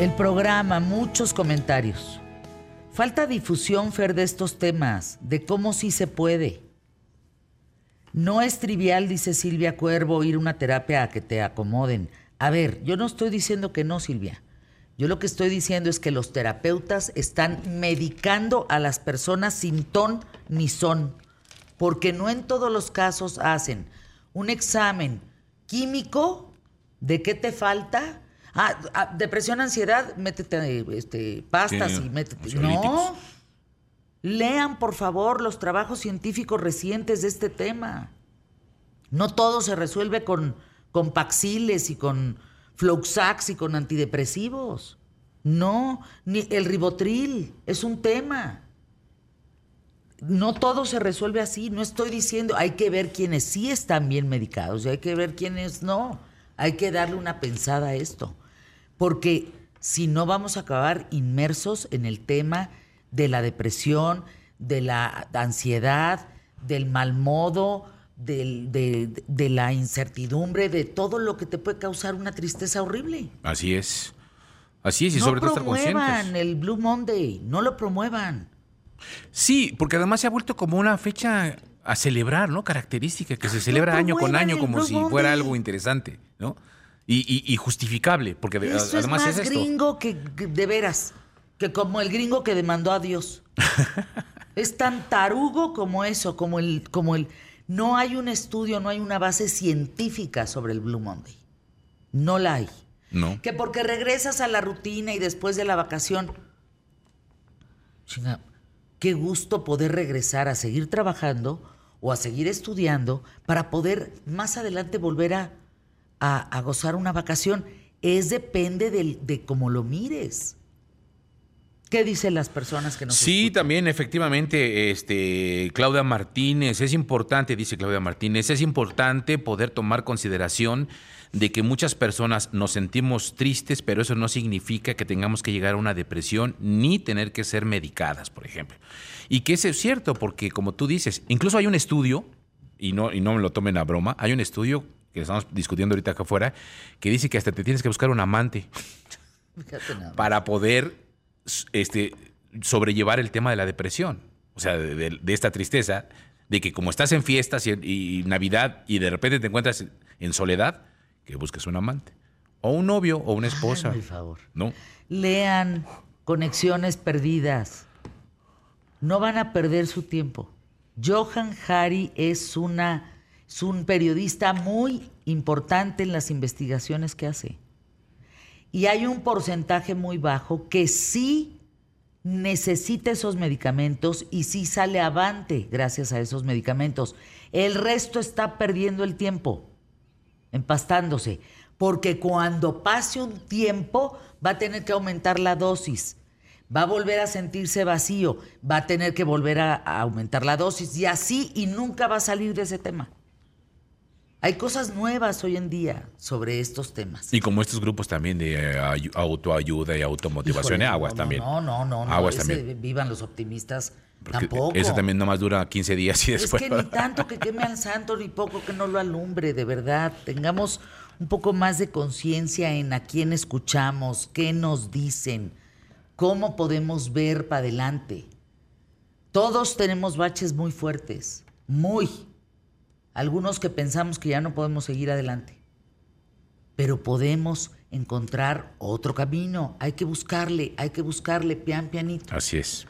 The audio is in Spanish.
El programa, muchos comentarios. Falta difusión, Fer, de estos temas, de cómo sí se puede. No es trivial, dice Silvia Cuervo, ir a una terapia a que te acomoden. A ver, yo no estoy diciendo que no, Silvia. Yo lo que estoy diciendo es que los terapeutas están medicando a las personas sin ton ni son, porque no en todos los casos hacen un examen químico de qué te falta. Ah, ah, depresión, ansiedad, métete este, pastas y métete. No. Lean, por favor, los trabajos científicos recientes de este tema. No todo se resuelve con, con paxiles y con Floxax y con antidepresivos. No, ni el ribotril es un tema. No todo se resuelve así. No estoy diciendo, hay que ver quiénes sí están bien medicados y hay que ver quiénes no. Hay que darle una pensada a esto. Porque si no vamos a acabar inmersos en el tema de la depresión, de la ansiedad, del mal modo, de, la incertidumbre, de todo lo que te puede causar una tristeza horrible. Así es. Así es, y sobre todo estar conscientes. No promuevan el Blue Monday, no lo promuevan. Sí, porque además se ha vuelto como una fecha a celebrar, ¿no? Característica, que se celebra año con año como si fuera algo interesante, ¿no? Y, justificable, porque además es más es gringo que, de veras, que como el gringo que demandó a Dios. es tan tarugo como eso, como el, como el no hay un estudio, no hay una base científica sobre el Blue Monday. No la hay. No. Que porque regresas a la rutina y después de la vacación. Chinga, qué gusto poder regresar a seguir trabajando o a seguir estudiando para poder más adelante volver a, a, gozar una vacación. Es depende de cómo lo mires. ¿Qué dicen las personas que nos Sí, también efectivamente, este, Claudia Martínez, es importante, dice Claudia Martínez, es importante poder tomar consideración de que muchas personas nos sentimos tristes, pero eso no significa que tengamos que llegar a una depresión ni tener que ser medicadas, por ejemplo. Y que eso es cierto, porque como tú dices, incluso hay un estudio, y no, y no me lo tomen a broma, hay un estudio que estamos discutiendo ahorita acá afuera, que dice que hasta te tienes que buscar un amante para poder este, sobrellevar el tema de la depresión, o sea, de, esta tristeza, de que como estás en fiestas y, Navidad y de repente te encuentras en soledad, que busques un amante, o un novio, o una esposa. por favor. ¿No? Lean Conexiones Perdidas. No van a perder su tiempo. Johan Hari es, una, es un periodista muy importante en las investigaciones que hace. Y hay un porcentaje muy bajo que sí necesita esos medicamentos y sí sale avante gracias a esos medicamentos. El resto está perdiendo el tiempo, empastándose, porque cuando pase un tiempo va a tener que aumentar la dosis, va a volver a sentirse vacío, va a tener que volver a, aumentar la dosis y así y nunca va a salir de ese tema. Hay cosas nuevas hoy en día sobre estos temas. Y como estos grupos también de eh, autoayuda y automotivación, aguas también. No, no, no, no. Aguas también. Vivan los optimistas. tampoco. Eso también nomás dura 15 días y después. Es que ni tanto que queme al santo, ni poco que no lo alumbre, de verdad. Tengamos un poco más de conciencia en a quién escuchamos, qué nos dicen, cómo podemos ver para adelante. Todos tenemos baches muy fuertes, muy algunos que pensamos que ya no podemos seguir adelante. Pero podemos encontrar otro camino. Hay que buscarle, hay que buscarle pian pianito. Así es.